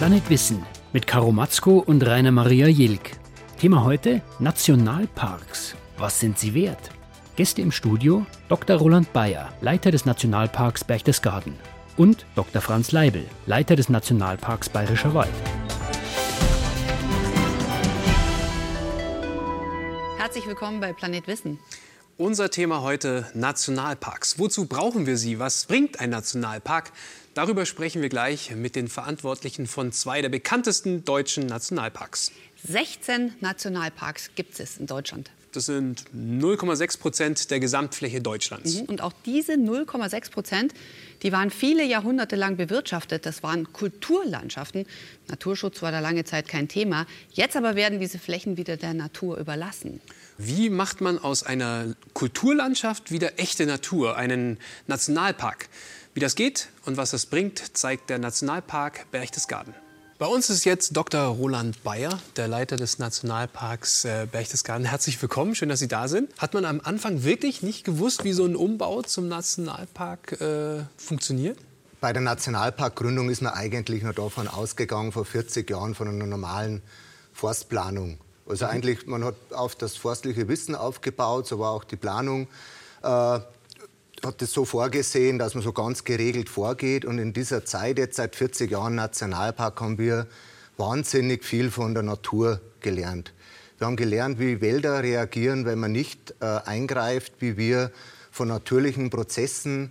Planet Wissen mit Karo Matzko und Rainer Maria Jilk. Thema heute Nationalparks. Was sind sie wert? Gäste im Studio Dr. Roland Bayer, Leiter des Nationalparks Berchtesgaden und Dr. Franz Leibel, Leiter des Nationalparks Bayerischer Wald. Herzlich willkommen bei Planet Wissen. Unser Thema heute Nationalparks. Wozu brauchen wir sie? Was bringt ein Nationalpark? Darüber sprechen wir gleich mit den Verantwortlichen von zwei der bekanntesten deutschen Nationalparks. 16 Nationalparks gibt es in Deutschland. Das sind 0,6 Prozent der Gesamtfläche Deutschlands. Mhm. Und auch diese 0,6 Prozent, die waren viele Jahrhunderte lang bewirtschaftet. Das waren Kulturlandschaften. Naturschutz war da lange Zeit kein Thema. Jetzt aber werden diese Flächen wieder der Natur überlassen. Wie macht man aus einer Kulturlandschaft wieder echte Natur, einen Nationalpark? Wie das geht und was das bringt, zeigt der Nationalpark Berchtesgaden. Bei uns ist jetzt Dr. Roland Bayer, der Leiter des Nationalparks äh, Berchtesgaden. Herzlich willkommen, schön, dass Sie da sind. Hat man am Anfang wirklich nicht gewusst, wie so ein Umbau zum Nationalpark äh, funktioniert? Bei der Nationalparkgründung ist man eigentlich nur davon ausgegangen, vor 40 Jahren von einer normalen Forstplanung. Also mhm. eigentlich, man hat auf das forstliche Wissen aufgebaut, so war auch die Planung. Äh, hat es so vorgesehen, dass man so ganz geregelt vorgeht. Und in dieser Zeit, jetzt seit 40 Jahren Nationalpark, haben wir wahnsinnig viel von der Natur gelernt. Wir haben gelernt, wie Wälder reagieren, wenn man nicht äh, eingreift, wie wir von natürlichen Prozessen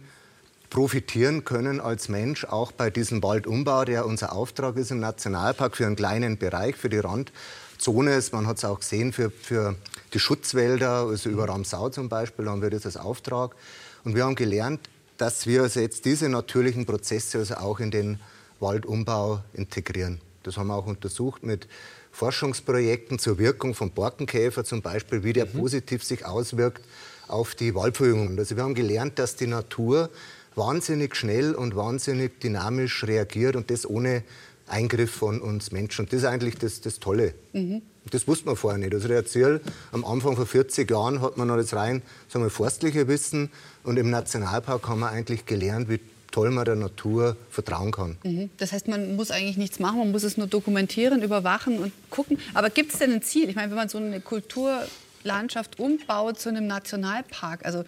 profitieren können als Mensch, auch bei diesem Waldumbau, der unser Auftrag ist im Nationalpark für einen kleinen Bereich, für die Rand. Zone ist. Man hat es auch gesehen für, für die Schutzwälder, also über Ramsau zum Beispiel, haben wir das als Auftrag. Und wir haben gelernt, dass wir also jetzt diese natürlichen Prozesse also auch in den Waldumbau integrieren. Das haben wir auch untersucht mit Forschungsprojekten zur Wirkung von Borkenkäfer zum Beispiel, wie der mhm. positiv sich auswirkt auf die Waldverjüngung. Also wir haben gelernt, dass die Natur wahnsinnig schnell und wahnsinnig dynamisch reagiert und das ohne Eingriff von uns Menschen. Und das ist eigentlich das, das Tolle. Mhm. Das wusste man vorher nicht. Also der Ziel, am Anfang vor 40 Jahren hat man noch das rein sagen wir, forstliche Wissen und im Nationalpark haben wir eigentlich gelernt, wie toll man der Natur vertrauen kann. Mhm. Das heißt, man muss eigentlich nichts machen, man muss es nur dokumentieren, überwachen und gucken. Aber gibt es denn ein Ziel? Ich meine, wenn man so eine Kulturlandschaft umbaut zu einem Nationalpark, also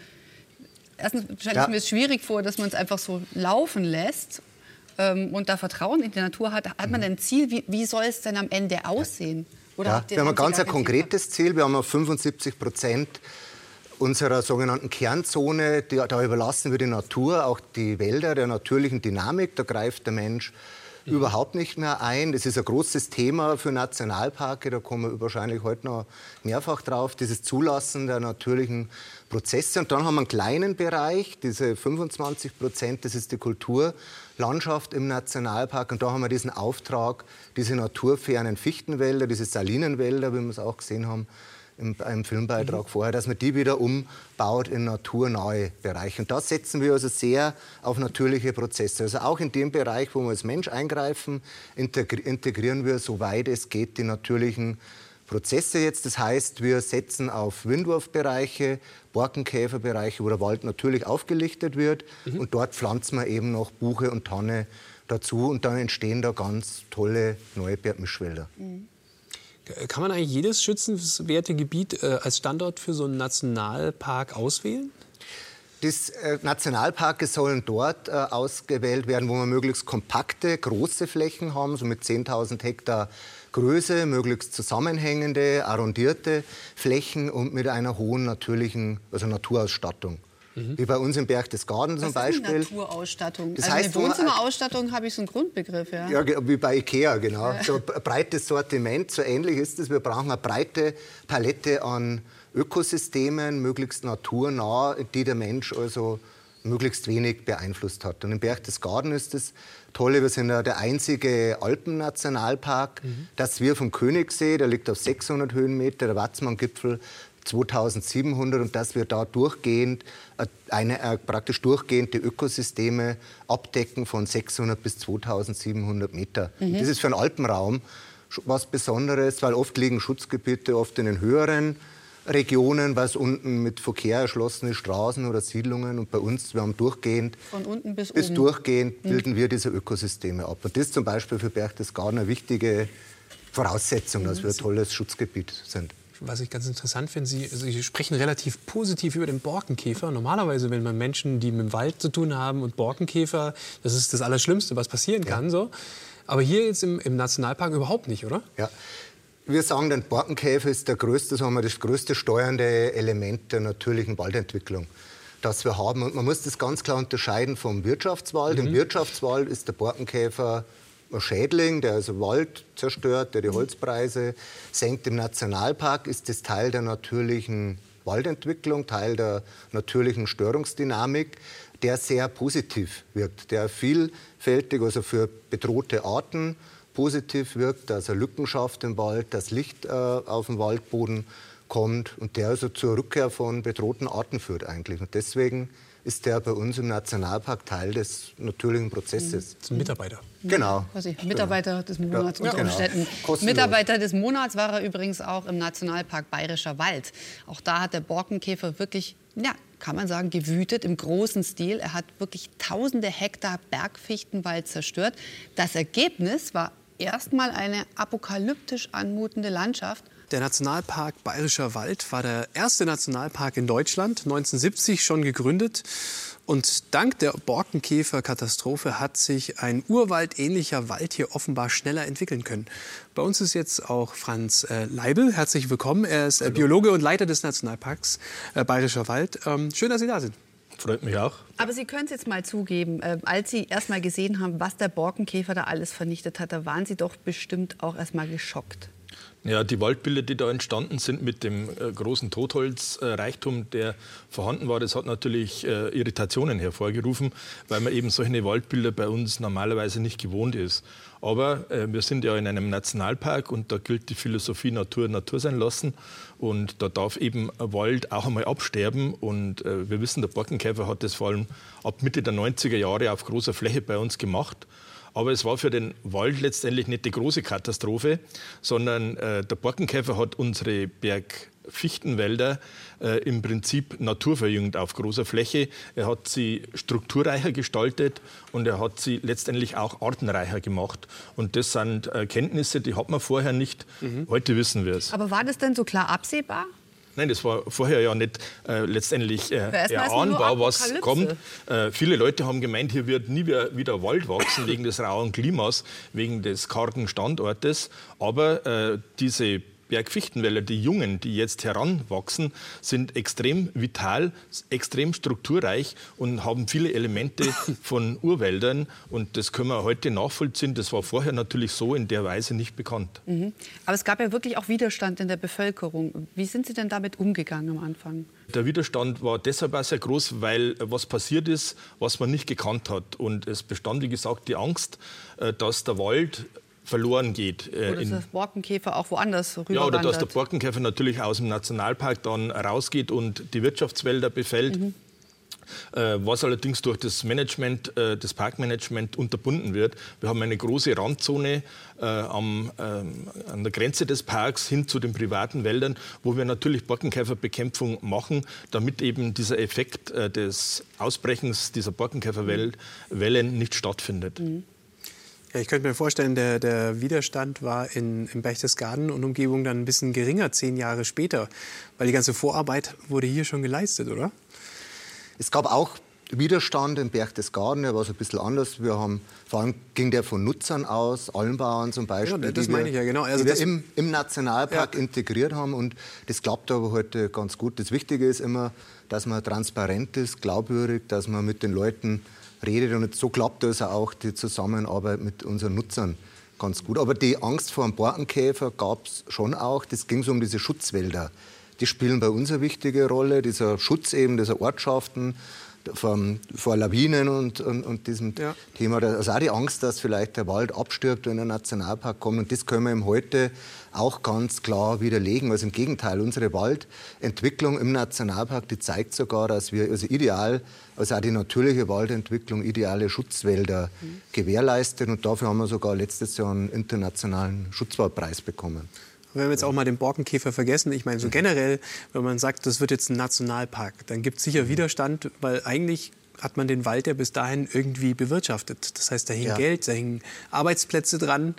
erstens stelle ja. ich mir es schwierig vor, dass man es einfach so laufen lässt ähm, und da Vertrauen in die Natur hat, hat man ein Ziel? Wie, wie soll es denn am Ende aussehen? Ja, wir haben ein ganz ein konkretes Ziel. Wir haben auf 75 Prozent unserer sogenannten Kernzone, die, da überlassen wir die Natur, auch die Wälder der natürlichen Dynamik. Da greift der Mensch mhm. überhaupt nicht mehr ein. Das ist ein großes Thema für Nationalparke. Da kommen wir wahrscheinlich heute noch mehrfach drauf. Dieses Zulassen der natürlichen Prozesse. Und dann haben wir einen kleinen Bereich, diese 25 Prozent, das ist die Kulturlandschaft im Nationalpark. Und da haben wir diesen Auftrag, diese naturfernen Fichtenwälder, diese Salinenwälder, wie wir es auch gesehen haben, im, im Filmbeitrag mhm. vorher, dass man die wieder umbaut in naturnahe Bereiche. Und da setzen wir also sehr auf natürliche Prozesse. Also auch in dem Bereich, wo wir als Mensch eingreifen, integrieren wir, soweit es geht, die natürlichen Prozesse jetzt. Das heißt, wir setzen auf Windwurfbereiche, Borkenkäferbereiche, wo der Wald natürlich aufgelichtet wird. Mhm. Und dort pflanzen wir eben noch Buche und Tanne dazu. Und dann entstehen da ganz tolle neue Mischwälder. Mhm. Kann man eigentlich jedes schützenswerte Gebiet äh, als Standort für so einen Nationalpark auswählen? Das äh, Nationalparke sollen dort äh, ausgewählt werden, wo wir möglichst kompakte, große Flächen haben, so mit 10.000 Hektar Größe, möglichst zusammenhängende, arrondierte Flächen und mit einer hohen natürlichen, also Naturausstattung. Mhm. Wie bei uns im Berchtesgaden zum Beispiel. Ist Naturausstattung. Das also heißt, eine Wohnzimmerausstattung habe ich so einen Grundbegriff. Ja, ja wie bei Ikea, genau. Ja. So ein breites Sortiment, so ähnlich ist es. Wir brauchen eine breite Palette an Ökosystemen, möglichst naturnah, die der Mensch also möglichst wenig beeinflusst hat. Und im Berchtesgaden ist das Tolle, wir sind ja der einzige Alpennationalpark, mhm. dass wir vom Königssee, der liegt auf 600 Höhenmeter, der Watzmann-Gipfel 2700 und dass wir da durchgehend äh, eine, äh, praktisch durchgehend die Ökosysteme abdecken von 600 bis 2700 Meter. Mhm. Das ist für einen Alpenraum was Besonderes, weil oft liegen Schutzgebiete oft in den höheren Regionen, was unten mit Verkehr erschlossene Straßen oder Siedlungen und bei uns, wir haben durchgehend von unten bis, bis oben. durchgehend bilden wir diese Ökosysteme ab. Und das ist zum Beispiel für Berchtesgaden eine wichtige Voraussetzung, dass wir ein tolles Schutzgebiet sind. Was ich ganz interessant finde, Sie, Sie sprechen relativ positiv über den Borkenkäfer. Normalerweise, wenn man Menschen, die mit dem Wald zu tun haben und Borkenkäfer, das ist das Allerschlimmste, was passieren kann. So. Aber hier jetzt im, im Nationalpark überhaupt nicht, oder? Ja. Wir sagen, der Borkenkäfer ist der größte, sagen wir, das größte steuernde Element der natürlichen Waldentwicklung, das wir haben. Und man muss das ganz klar unterscheiden vom Wirtschaftswald. Mhm. Im Wirtschaftswald ist der Borkenkäfer Schädling, der also Wald zerstört, der die Holzpreise senkt. Im Nationalpark ist das Teil der natürlichen Waldentwicklung, Teil der natürlichen Störungsdynamik, der sehr positiv wirkt, der vielfältig, also für bedrohte Arten positiv wirkt, dass er Lücken schafft im Wald, dass Licht äh, auf den Waldboden kommt und der also zur Rückkehr von bedrohten Arten führt eigentlich. Und deswegen ist der bei uns im Nationalpark Teil des natürlichen Prozesses. Zum Mitarbeiter. Genau. Ich, Mitarbeiter des Monats ja, unter genau. Umständen. Kostenlos. Mitarbeiter des Monats war er übrigens auch im Nationalpark Bayerischer Wald. Auch da hat der Borkenkäfer wirklich, ja, kann man sagen, gewütet im großen Stil. Er hat wirklich tausende Hektar Bergfichtenwald zerstört. Das Ergebnis war erstmal eine apokalyptisch anmutende Landschaft. Der Nationalpark Bayerischer Wald war der erste Nationalpark in Deutschland, 1970 schon gegründet. Und dank der Borkenkäfer-Katastrophe hat sich ein urwaldähnlicher Wald hier offenbar schneller entwickeln können. Bei uns ist jetzt auch Franz äh, Leibel. Herzlich willkommen. Er ist äh, Biologe und Leiter des Nationalparks äh, Bayerischer Wald. Ähm, schön, dass Sie da sind. Freut mich auch. Aber Sie können es jetzt mal zugeben, äh, als Sie erst mal gesehen haben, was der Borkenkäfer da alles vernichtet hat, da waren Sie doch bestimmt auch erst mal geschockt. Ja, die Waldbilder, die da entstanden sind mit dem äh, großen Totholzreichtum, der vorhanden war, das hat natürlich äh, Irritationen hervorgerufen, weil man eben solche Waldbilder bei uns normalerweise nicht gewohnt ist. Aber äh, wir sind ja in einem Nationalpark und da gilt die Philosophie Natur Natur sein lassen. Und da darf eben Wald auch einmal absterben. Und wir wissen, der Borkenkäfer hat das vor allem ab Mitte der 90er Jahre auf großer Fläche bei uns gemacht. Aber es war für den Wald letztendlich nicht die große Katastrophe, sondern äh, der Borkenkäfer hat unsere Bergfichtenwälder äh, im Prinzip naturverjüngt auf großer Fläche. Er hat sie strukturreicher gestaltet und er hat sie letztendlich auch artenreicher gemacht. Und das sind Erkenntnisse, die hat man vorher nicht. Mhm. Heute wissen wir es. Aber war das denn so klar absehbar? Nein, das war vorher ja nicht äh, letztendlich äh, erahnbar, was kommt. Äh, viele Leute haben gemeint, hier wird nie wieder, Wald wachsen wegen des rauen Klimas, wegen des kargen Standortes. Aber äh, diese Bergfichtenwälder, die Jungen, die jetzt heranwachsen, sind extrem vital, extrem strukturreich und haben viele Elemente von Urwäldern. Und das können wir heute nachvollziehen. Das war vorher natürlich so in der Weise nicht bekannt. Mhm. Aber es gab ja wirklich auch Widerstand in der Bevölkerung. Wie sind Sie denn damit umgegangen am Anfang? Der Widerstand war deshalb auch sehr groß, weil was passiert ist, was man nicht gekannt hat. Und es bestand, wie gesagt, die Angst, äh, dass der Wald verloren geht. Äh, oder dass der Borkenkäfer auch woanders rüber Ja, oder dass der Borkenkäfer natürlich aus dem Nationalpark dann rausgeht und die Wirtschaftswälder befällt. Mhm. Äh, was allerdings durch das Management, äh, das Parkmanagement unterbunden wird. Wir haben eine große Randzone äh, am, äh, an der Grenze des Parks hin zu den privaten Wäldern, wo wir natürlich Borkenkäferbekämpfung machen, damit eben dieser Effekt des Ausbrechens dieser Borkenkäferwellen nicht stattfindet. Mhm. Ja, ich könnte mir vorstellen, der, der Widerstand war in, in Berchtesgaden und Umgebung dann ein bisschen geringer, zehn Jahre später, weil die ganze Vorarbeit wurde hier schon geleistet, oder? Es gab auch Widerstand in Berchtesgaden, der war so ein bisschen anders. Wir haben, vor allem ging der von Nutzern aus, Almbauern zum Beispiel, ja, das meine ich ja, genau. Also die wir im, im Nationalpark ja. integriert haben und das klappt aber heute ganz gut. Das Wichtige ist immer, dass man transparent ist, glaubwürdig, dass man mit den Leuten redet. Und so klappt also auch die Zusammenarbeit mit unseren Nutzern ganz gut. Aber die Angst vor dem Borkenkäfer gab es schon auch. Das ging so um diese Schutzwälder. Die spielen bei uns eine wichtige Rolle. Dieser Schutz eben dieser Ortschaften vom, vor Lawinen und, und, und diesem ja. Thema. Also auch die Angst, dass vielleicht der Wald abstirbt, wenn ein Nationalpark kommt. Und das können wir ihm heute auch ganz klar widerlegen. Also im Gegenteil, unsere Waldentwicklung im Nationalpark, die zeigt sogar, dass wir also ideal, also auch die natürliche Waldentwicklung, ideale Schutzwälder mhm. gewährleisten. Und dafür haben wir sogar letztes Jahr einen internationalen Schutzwaldpreis bekommen. Wenn wir jetzt auch mal den Borkenkäfer vergessen, ich meine, so generell, wenn man sagt, das wird jetzt ein Nationalpark, dann gibt es sicher Widerstand, weil eigentlich hat man den Wald ja bis dahin irgendwie bewirtschaftet. Das heißt, da hing Ja. Geld, da hingen Arbeitsplätze dran.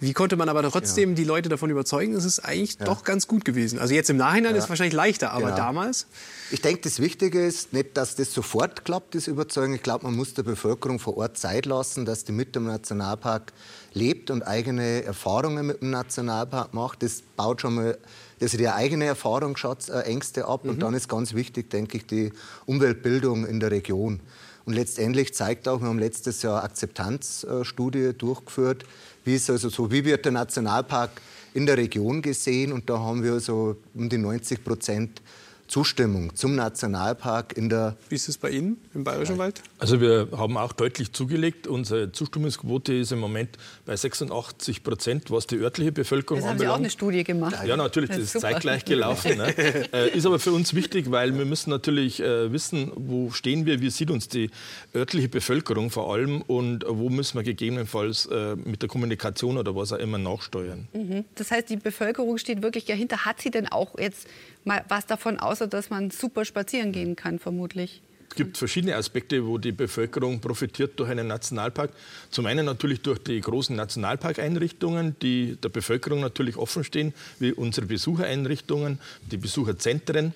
Wie konnte man aber trotzdem die Leute davon überzeugen, es ist eigentlich doch ganz gut gewesen? Also jetzt im Nachhinein ist es wahrscheinlich leichter, aber Genau. damals? Ich denke, das Wichtige ist nicht, dass das sofort klappt, das Überzeugen. Ich glaube, man muss der Bevölkerung vor Ort Zeit lassen, dass die mit dem Nationalpark lebt und eigene Erfahrungen mit dem Nationalpark macht. Das baut schon mal dass die eigene Erfahrungsschatz, äh, Ängste ab. Und dann ist ganz wichtig, denke ich, die Umweltbildung in der Region. Und letztendlich zeigt auch, wir haben letztes Jahr Akzeptanzstudie durchgeführt, wie, ist also so, wie wird der Nationalpark in der Region gesehen. Und da haben wir so um die 90 Prozent Zustimmung zum Nationalpark in der Wie ist es bei Ihnen im Bayerischen Wald? Also wir haben auch deutlich zugelegt. Unsere Zustimmungsquote ist im Moment bei 86 Prozent, was die örtliche Bevölkerung Das haben Sie auch eine anbelangt. Studie gemacht. Ja, natürlich, das Das ist zeitgleich gelaufen. Ne? Äh, ist aber für uns wichtig, weil wir müssen natürlich äh, wissen, wo stehen wir, wie sieht uns die örtliche Bevölkerung vor allem und wo müssen wir gegebenenfalls äh, mit der Kommunikation oder was auch immer nachsteuern. Das heißt, die Bevölkerung steht wirklich dahinter. Hat sie denn auch jetzt mal was davon, außer dass man super spazieren gehen kann, vermutlich? Es gibt verschiedene Aspekte, wo die Bevölkerung profitiert durch einen Nationalpark. Zum einen natürlich durch die großen Nationalparkeinrichtungen, die der Bevölkerung natürlich offen stehen, wie unsere Besuchereinrichtungen, die Besucherzentren.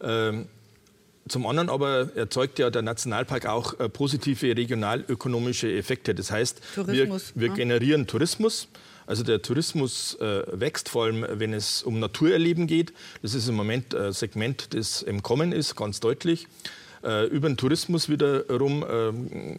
Ähm, Zum anderen aber erzeugt ja der Nationalpark auch äh, positive regionalökonomische Effekte. Das heißt, Tourismus, wir, wir ne? generieren Tourismus. Also der Tourismus äh, wächst, vor allem wenn es um Naturerleben geht. Das ist im Moment ein Segment, das im Kommen ist, ganz deutlich. Äh, über den Tourismus wiederum ähm,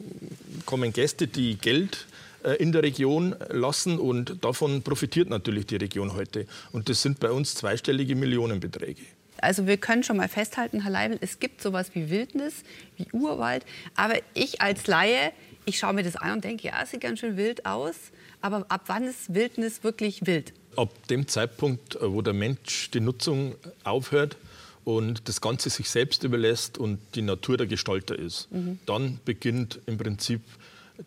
kommen Gäste, die Geld äh, in der Region lassen und davon profitiert natürlich die Region heute. Und das sind bei uns zweistellige Millionenbeträge. Also wir können schon mal festhalten, Herr Leibel, es gibt sowas wie Wildnis, wie Urwald. Aber ich als Laie, ich schaue mir das an und denke, ja, sieht ganz schön wild aus. Aber ab wann ist Wildnis wirklich wild? Ab dem Zeitpunkt, äh, wo der Mensch die Nutzung aufhört und das Ganze sich selbst überlässt und die Natur der Gestalter ist, dann beginnt im Prinzip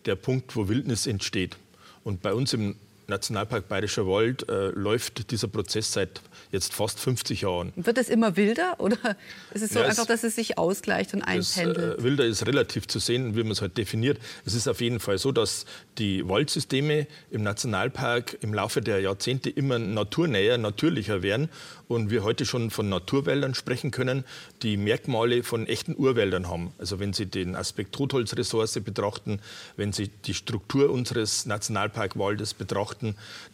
der Punkt, wo Wildnis entsteht. Und bei uns im Nationalpark Bayerischer Wald äh, läuft dieser Prozess seit jetzt fast 50 Jahren. Wird es immer wilder oder ist es so Ja, einfach, dass es sich ausgleicht und Das einpendelt? äh, Wilder ist relativ zu sehen, wie man es halt definiert. Es ist auf jeden Fall so, dass die Waldsysteme im Nationalpark im Laufe der Jahrzehnte immer naturnäher, natürlicher werden und wir heute schon von Naturwäldern sprechen können, die Merkmale von echten Urwäldern haben. Also wenn Sie den Aspekt Totholzressource betrachten, wenn Sie die Struktur unseres Nationalparkwaldes betrachten,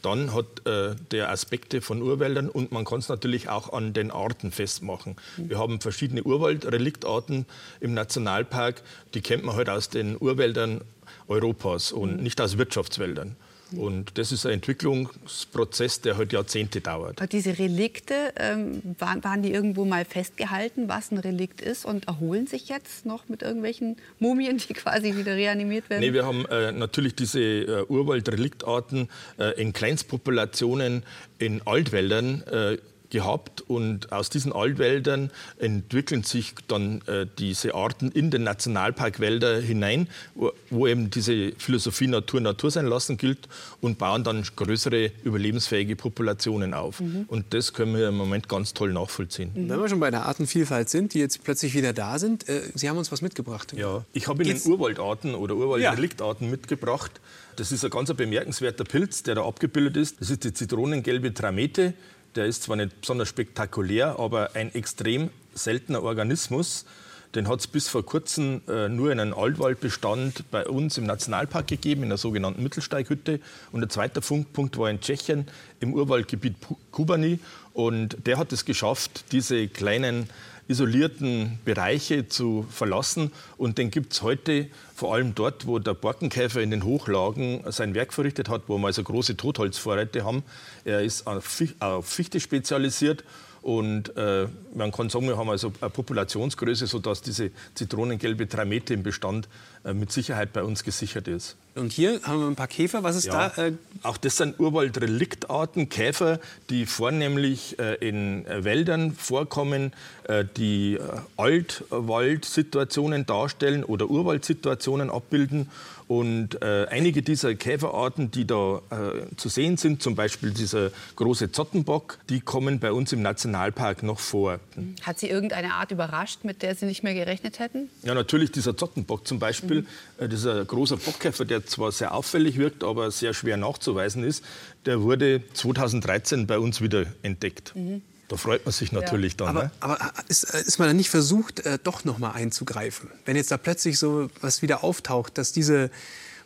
dann hat äh, der Aspekte von Urwäldern und man kann es natürlich auch an den Arten festmachen. Wir haben verschiedene Urwaldreliktarten im Nationalpark, die kennt man halt aus den Urwäldern Europas und nicht aus Wirtschaftswäldern. Und das ist ein Entwicklungsprozess, der halt Jahrzehnte dauert. Aber diese Relikte, ähm, waren, waren die irgendwo mal festgehalten, was ein Relikt ist und erholen sich jetzt noch mit irgendwelchen Mumien, die quasi wieder reanimiert werden? Nee, wir haben äh, natürlich diese äh, Urwaldreliktarten äh, in Kleinstpopulationen in Altwäldern äh, gehabt und aus diesen Altwäldern entwickeln sich dann äh, diese Arten in den Nationalparkwälder hinein, wo, wo eben diese Philosophie Natur Natur sein lassen gilt und bauen dann größere überlebensfähige Populationen auf. Und das können wir im Moment ganz toll nachvollziehen. Wenn wir schon bei der Artenvielfalt sind, die jetzt plötzlich wieder da sind, äh, Sie haben uns was mitgebracht. Ja, ich habe Ihnen Urwaldarten oder Urwaldreliktarten mitgebracht. Das ist ein ganz bemerkenswerter Pilz, der da abgebildet ist. Das ist die zitronengelbe Tramete. Der ist zwar nicht besonders spektakulär, aber ein extrem seltener Organismus. Den hat es bis vor kurzem äh, nur in einem Altwaldbestand bei uns im Nationalpark gegeben, in der sogenannten Mittelsteighütte. Und der zweite Funkpunkt war in Tschechien im Urwaldgebiet Kubani. Und der hat es geschafft, diese kleinen isolierten Bereiche zu verlassen. Und den gibt es heute vor allem dort, wo der Borkenkäfer in den Hochlagen sein Werk verrichtet hat, wo wir also große Totholzvorräte haben. Er ist auf Fich- auf Fichte spezialisiert. Und äh, man kann sagen, wir haben also eine Populationsgröße, sodass diese zitronengelbe Tramete im Bestand mit Sicherheit bei uns gesichert ist. Und hier haben wir ein paar Käfer. Was ist Ja, da? Äh, auch das sind Urwaldreliktarten, Käfer, die vornehmlich äh, in äh, Wäldern vorkommen, äh, die äh, Altwaldsituationen darstellen oder Urwaldsituationen abbilden. Und äh, einige dieser Käferarten, die da äh, zu sehen sind, zum Beispiel dieser große Zottenbock, die kommen bei uns im Nationalpark noch vor. Hat Sie irgendeine Art überrascht, mit der Sie nicht mehr gerechnet hätten? Ja, natürlich dieser Zottenbock zum Beispiel. Mhm. Äh, dieser große Bockkäfer, der zwar sehr auffällig wirkt, aber sehr schwer nachzuweisen ist, der wurde 2013 bei uns wieder entdeckt. Mhm. Da freut man sich natürlich ja. dann. Aber, ne? aber ist, ist, man dann nicht versucht, äh, doch noch mal einzugreifen? Wenn jetzt da plötzlich so was wieder auftaucht, dass diese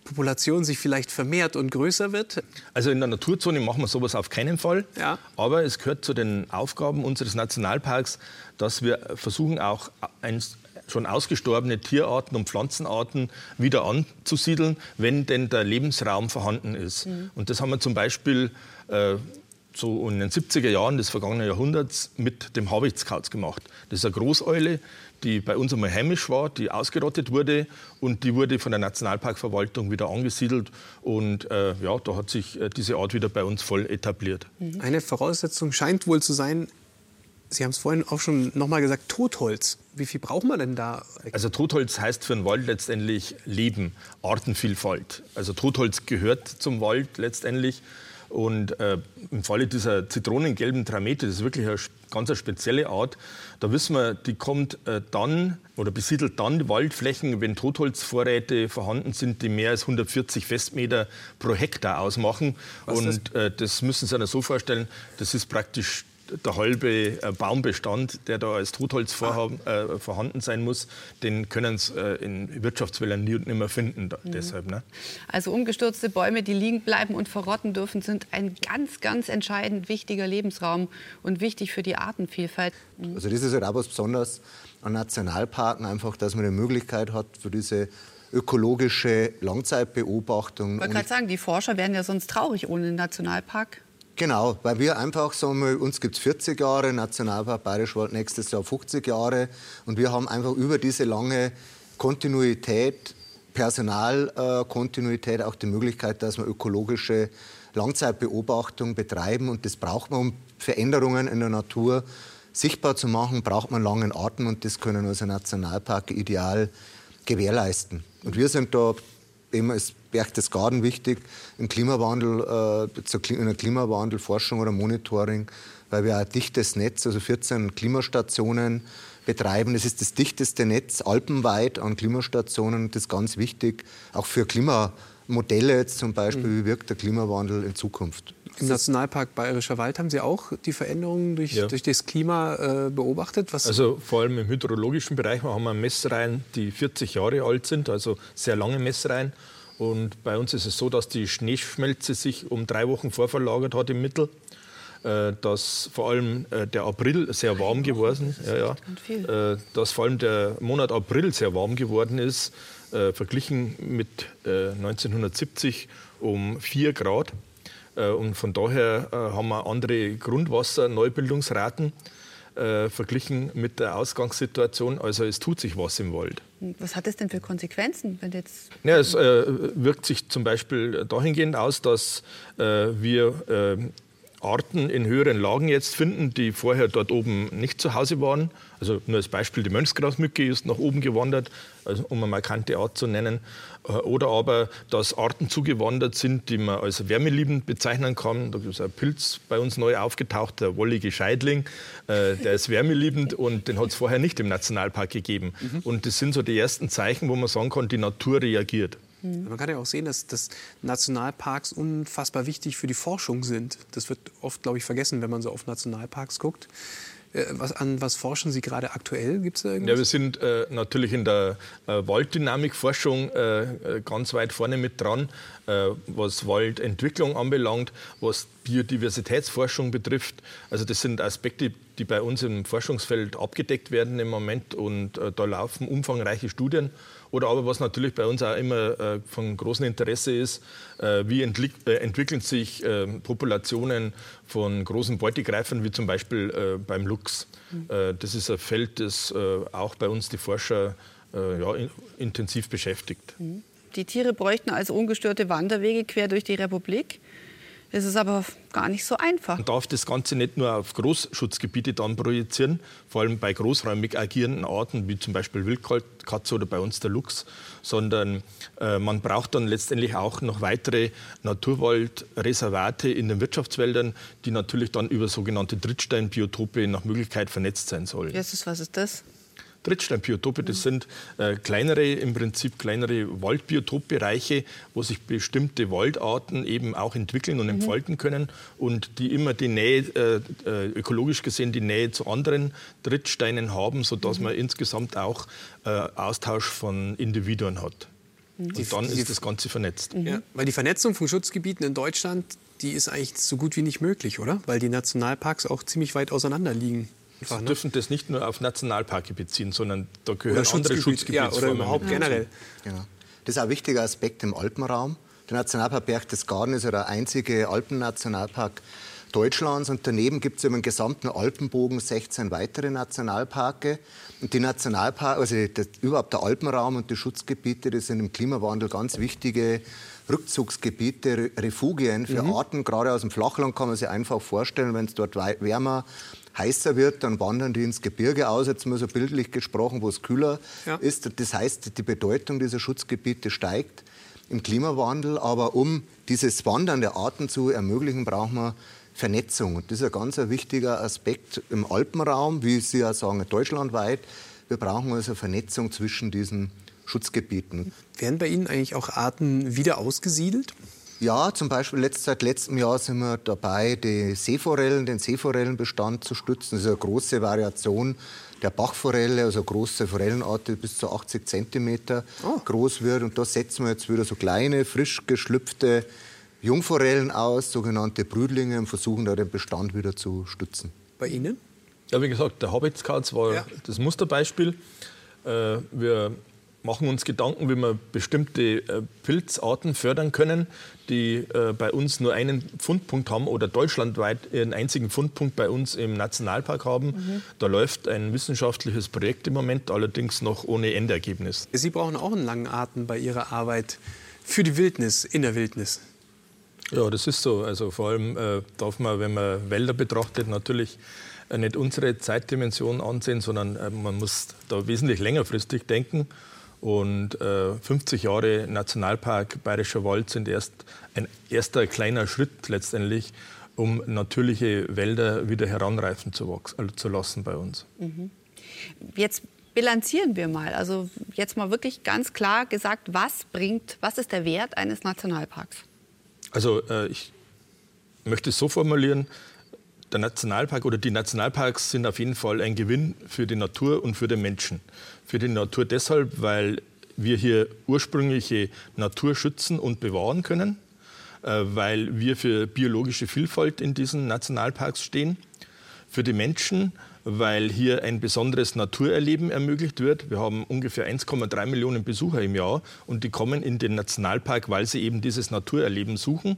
Population sich vielleicht vermehrt und größer wird? Also in der Naturzone machen wir sowas auf keinen Fall. Ja. Aber es gehört zu den Aufgaben unseres Nationalparks, dass wir versuchen, auch ein, schon ausgestorbene Tierarten und Pflanzenarten wieder anzusiedeln, wenn denn der Lebensraum vorhanden ist. Mhm. Und das haben wir zum Beispiel äh, so in den 70er Jahren des vergangenen Jahrhunderts mit dem Habichtskauz gemacht. Das ist eine Großeule, die bei uns einmal heimisch war, die ausgerottet wurde und die wurde von der Nationalparkverwaltung wieder angesiedelt und äh, ja, da hat sich äh, diese Art wieder bei uns voll etabliert. Mhm. Eine Voraussetzung scheint wohl zu sein, Sie haben es vorhin auch schon noch mal gesagt, Totholz. Wie viel braucht man denn da? Also Totholz heißt für einen Wald letztendlich Leben, Artenvielfalt. Also Totholz gehört zum Wald letztendlich. Und äh, im Falle dieser zitronengelben Tramete, das ist wirklich eine ganz eine spezielle Art, da wissen wir, die kommt äh, dann oder besiedelt dann die Waldflächen, wenn Totholzvorräte vorhanden sind, die mehr als 140 Festmeter pro Hektar ausmachen. Was Und äh, das müssen Sie sich so vorstellen, das ist praktisch der halbe äh, Baumbestand, der da als Totholz vorhaben, äh, vorhanden sein muss, den können sie äh, in Wirtschaftswäldern nie und nimmer finden. Da, mhm. deshalb, ne? Also umgestürzte Bäume, die liegen bleiben und verrotten dürfen, sind ein ganz, ganz entscheidend wichtiger Lebensraum und wichtig für die Artenvielfalt. Mhm. Also das ist halt auch was Besonderes an Nationalparken, einfach, dass man eine Möglichkeit hat für diese ökologische Langzeitbeobachtung. Ich wollte gerade sagen, die Forscher wären ja sonst traurig ohne den Nationalpark. Genau, weil wir einfach sagen, wir, uns gibt es 40 Jahre, Nationalpark Bayerischwald nächstes Jahr 50 Jahre. Und wir haben einfach über diese lange Kontinuität, Personalkontinuität äh, auch die Möglichkeit, dass wir ökologische Langzeitbeobachtung betreiben. Und das braucht man, um Veränderungen in der Natur sichtbar zu machen, braucht man langen Arten und das können unsere Nationalparke ideal gewährleisten. Und wir sind da eben als Berchtesgaden wichtig im Klimawandel, äh, in der Klimawandelforschung oder Monitoring, weil wir ein dichtes Netz, also 14 Klimastationen betreiben. Das ist das dichteste Netz alpenweit an Klimastationen. Das ist ganz wichtig, auch für Klimamodelle jetzt zum Beispiel, mhm. wie wirkt der Klimawandel in Zukunft. Im Nationalpark Bayerischer Wald haben Sie auch die Veränderungen durch, ja. durch das Klima äh, beobachtet? Was also vor allem im hydrologischen Bereich haben wir Messreihen, die 40 Jahre alt sind, also sehr lange Messreihen. Und bei uns ist es so, dass die Schneeschmelze sich um drei Wochen vorverlagert hat im Mittel. Äh, dass vor allem äh, der April sehr warm geworden ist. Ja, ja. Äh, dass vor allem der Monat April sehr warm geworden ist, verglichen mit 1970 um 4 Grad. Und von daher haben wir andere Grundwasserneubildungsraten verglichen mit der Ausgangssituation. Also es tut sich was im Wald. Was hat das denn für Konsequenzen? Wenn jetzt ja, es äh, wirkt sich zum Beispiel dahingehend aus, dass äh, wir äh, Arten in höheren Lagen jetzt finden, die vorher dort oben nicht zu Hause waren. Also nur als Beispiel, die Mönchsgrasmücke ist nach oben gewandert, also um eine markante Art zu nennen. Äh, oder aber, dass Arten zugewandert sind, die man als wärmeliebend bezeichnen kann. Da ist ein Pilz bei uns neu aufgetaucht, der wollige Scheidling. Äh, der ist wärmeliebend und den hat es vorher nicht im Nationalpark gegeben. Mhm. Und das sind so die ersten Zeichen, wo man sagen kann, die Natur reagiert. Mhm. Man kann ja auch sehen, dass, dass Nationalparks unfassbar wichtig für die Forschung sind. Das wird oft, glaube ich, vergessen, wenn man so auf Nationalparks guckt. Äh, was, an was forschen Sie gerade aktuell? Gibt's da? Ja, wir sind äh, natürlich in der äh, Walddynamikforschung äh, äh ganz weit vorne mit dran, äh, was Waldentwicklung anbelangt, was Biodiversitätsforschung betrifft. Also das sind Aspekte, die bei uns im Forschungsfeld abgedeckt werden im Moment und da laufen umfangreiche Studien. Oder aber was natürlich bei uns auch immer äh, von großem Interesse ist, äh, wie äh, entwickeln sich äh, Populationen von großen Beutegreifern, wie zum Beispiel äh, beim Luchs. Mhm. Äh, das ist ein Feld, das auch bei uns die Forscher ja, in intensiv beschäftigt. Mhm. Die Tiere bräuchten also ungestörte Wanderwege quer durch die Republik. Das ist aber gar nicht so einfach. Man darf das Ganze nicht nur auf Großschutzgebiete dann projizieren, vor allem bei großräumig agierenden Arten wie zum Beispiel Wildkatze oder bei uns der Luchs, sondern äh, man braucht dann letztendlich auch noch weitere Naturwaldreservate in den Wirtschaftswäldern, die natürlich dann über sogenannte Drittsteinbiotope nach Möglichkeit vernetzt sein sollen. Jesus, was ist das? Trittsteinbiotope, das sind äh, kleinere, im Prinzip kleinere Waldbiotopbereiche, wo sich bestimmte Waldarten eben auch entwickeln und entfalten können und die immer die Nähe, äh, äh ökologisch gesehen, die Nähe zu anderen Trittsteinen haben, sodass man insgesamt auch äh, Austausch von Individuen hat. Und dann ist das Ganze vernetzt. Ja, weil die Vernetzung von Schutzgebieten in Deutschland, die ist eigentlich so gut wie nicht möglich, oder? Weil die Nationalparks auch ziemlich weit auseinander liegen. Sie ne? dürfen das nicht nur auf Nationalparke beziehen, sondern da gehören oder andere Schutzgebiete ja, oder überhaupt generell. Genau. Das ist ein wichtiger Aspekt im Alpenraum. Der Nationalpark Berchtesgaden ist ja der einzige Alpennationalpark Deutschlands und daneben gibt es im gesamten Alpenbogen 16 weitere Nationalparke. Und die Nationalpark, also das, überhaupt der Alpenraum und die Schutzgebiete, das sind im Klimawandel ganz wichtige Rückzugsgebiete, Refugien für mhm. Arten. Gerade aus dem Flachland kann man sich einfach vorstellen, wenn es dort wärmer heißer wird, dann wandern die ins Gebirge aus, jetzt mal so bildlich gesprochen, wo es kühler ja. ist. Das heißt, die Bedeutung dieser Schutzgebiete steigt im Klimawandel. Aber um dieses Wandern der Arten zu ermöglichen, braucht man Vernetzung. Und das ist ein ganz wichtiger Aspekt im Alpenraum, wie Sie ja sagen, deutschlandweit. Wir brauchen also Vernetzung zwischen diesen Schutzgebieten. Werden bei Ihnen eigentlich auch Arten wieder ausgesiedelt? Ja, zum Beispiel letzt, seit letztem Jahr sind wir dabei, die Seeforellen, den Seeforellenbestand zu stützen. Das ist eine große Variation der Bachforelle, also große Forellenart, die bis zu 80 cm oh. groß wird. Und da setzen wir jetzt wieder so kleine, frisch geschlüpfte Jungforellen aus, sogenannte Brüdlinge, und versuchen da den Bestand wieder zu stützen. Bei Ihnen? Ja, wie gesagt, der Habitskauz war ja. das Musterbeispiel. Äh, wir machen uns Gedanken, wie wir bestimmte äh, Pilzarten fördern können, die äh, bei uns nur einen Fundpunkt haben oder deutschlandweit einen einzigen Fundpunkt bei uns im Nationalpark haben. Mhm. Da läuft ein wissenschaftliches Projekt im Moment, allerdings noch ohne Endergebnis. Sie brauchen auch einen langen Atem bei Ihrer Arbeit für die Wildnis, in der Wildnis. Ja, das ist so. Also vor allem äh, darf man, wenn man Wälder betrachtet, natürlich äh, nicht unsere Zeitdimension ansehen, sondern äh, man muss da wesentlich längerfristig denken. Und äh, 50 Jahre Nationalpark Bayerischer Wald sind erst ein erster kleiner Schritt letztendlich, um natürliche Wälder wieder heranreifen zu, also zu lassen bei uns. Mhm. Jetzt bilanzieren wir mal. Also jetzt mal wirklich ganz klar gesagt, was bringt, was ist der Wert eines Nationalparks? Also äh, ich möchte es so formulieren, der Nationalpark oder die Nationalparks sind auf jeden Fall ein Gewinn für die Natur und für den Menschen. Für die Natur deshalb, weil wir hier ursprüngliche Natur schützen und bewahren können, äh, weil wir für biologische Vielfalt in diesen Nationalparks stehen. Für die Menschen, weil hier ein besonderes Naturerleben ermöglicht wird. Wir haben ungefähr 1,3 Millionen Besucher im Jahr und die kommen in den Nationalpark, weil sie eben dieses Naturerleben suchen.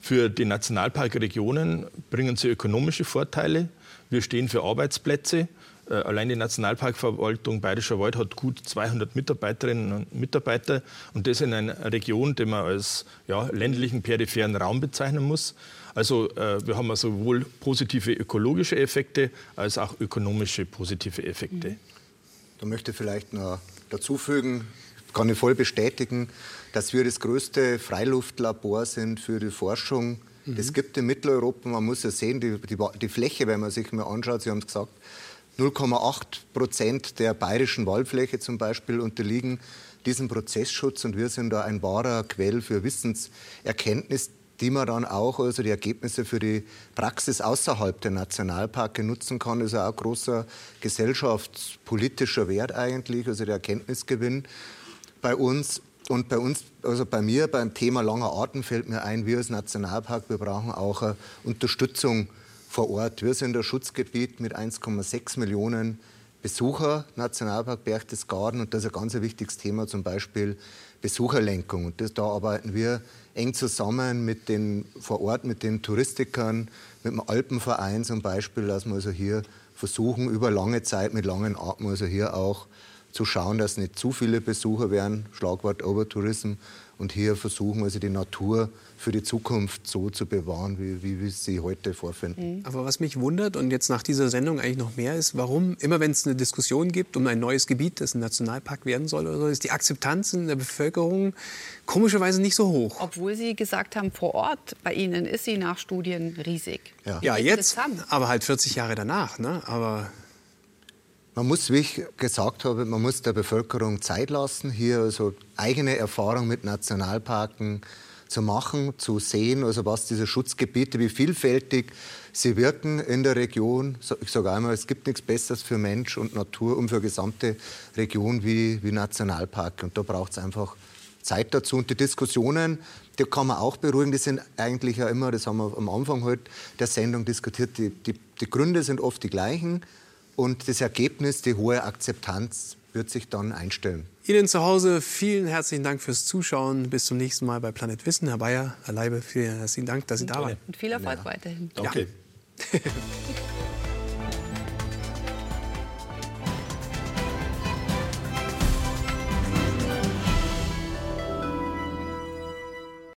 Für die Nationalparkregionen bringen sie ökonomische Vorteile. Wir stehen für Arbeitsplätze. Äh, allein die Nationalparkverwaltung Bayerischer Wald hat gut 200 Mitarbeiterinnen und Mitarbeiter und das in einer Region, die man als ja, ländlichen peripheren Raum bezeichnen muss. Also äh, wir haben sowohl positive ökologische Effekte als auch ökonomische positive Effekte. Da möchte ich vielleicht noch dazu fügen, kann ich voll bestätigen, dass wir das größte Freiluftlabor sind für die Forschung. Mhm. Das gibt in Mitteleuropa, man muss ja sehen, die, die, die Fläche, wenn man sich mal anschaut, Sie haben es gesagt, 0,8 Prozent der bayerischen Waldfläche zum Beispiel unterliegen diesem Prozessschutz und wir sind da ein wahrer Quell für Wissenserkenntnis, die man dann auch, also die Ergebnisse für die Praxis außerhalb der Nationalparke nutzen kann. Das ist auch ein großer gesellschaftspolitischer Wert eigentlich, also der Erkenntnisgewinn bei uns. Und bei uns, also bei mir beim Thema langer Arten fällt mir ein, wir als Nationalpark, wir brauchen auch eine Unterstützung vor Ort. Wir sind ein Schutzgebiet mit 1,6 Millionen Besucher, Nationalpark Berchtesgaden. Und das ist ein ganz wichtiges Thema, zum Beispiel Besucherlenkung. Und das, da arbeiten wir eng zusammen mit den vor Ort, mit den Touristikern, mit dem Alpenverein zum Beispiel, dass wir also hier versuchen, über lange Zeit mit langen Atmen, also hier auch zu schauen, dass nicht zu viele Besucher werden, Schlagwort Overtourism, und hier versuchen, also die Natur für die Zukunft so zu bewahren, wie, wie wir sie heute vorfinden. Mhm. Aber was mich wundert und jetzt nach dieser Sendung eigentlich noch mehr ist, warum immer wenn es eine Diskussion gibt um ein neues Gebiet, das ein Nationalpark werden soll oder so, ist die Akzeptanz in der Bevölkerung komischerweise nicht so hoch. Obwohl Sie gesagt haben, vor Ort bei Ihnen ist sie nach Studien riesig. Ja, ja jetzt, aber halt 40 Jahre danach. Ne? Aber man muss, wie ich gesagt habe, man muss der Bevölkerung Zeit lassen, hier also eigene Erfahrungen mit Nationalparken zu machen, zu sehen, also was diese Schutzgebiete, wie vielfältig sie wirken in der Region. Ich sage einmal, es gibt nichts Besseres für Mensch und Natur und für gesamte Region wie, wie Nationalpark. Und da braucht es einfach Zeit dazu. Und die Diskussionen, die kann man auch beruhigen, die sind eigentlich ja immer, das haben wir am Anfang heute der Sendung diskutiert, die, die, die Gründe sind oft die gleichen. Und das Ergebnis, die hohe Akzeptanz, wird sich dann einstellen. Ihnen zu Hause vielen herzlichen Dank fürs Zuschauen. Bis zum nächsten Mal bei Planet Wissen. Herr Bayer, Herr Leibe, vielen herzlichen Dank, dass Sie da waren. Und viel Erfolg ja. weiterhin. Danke. Ja.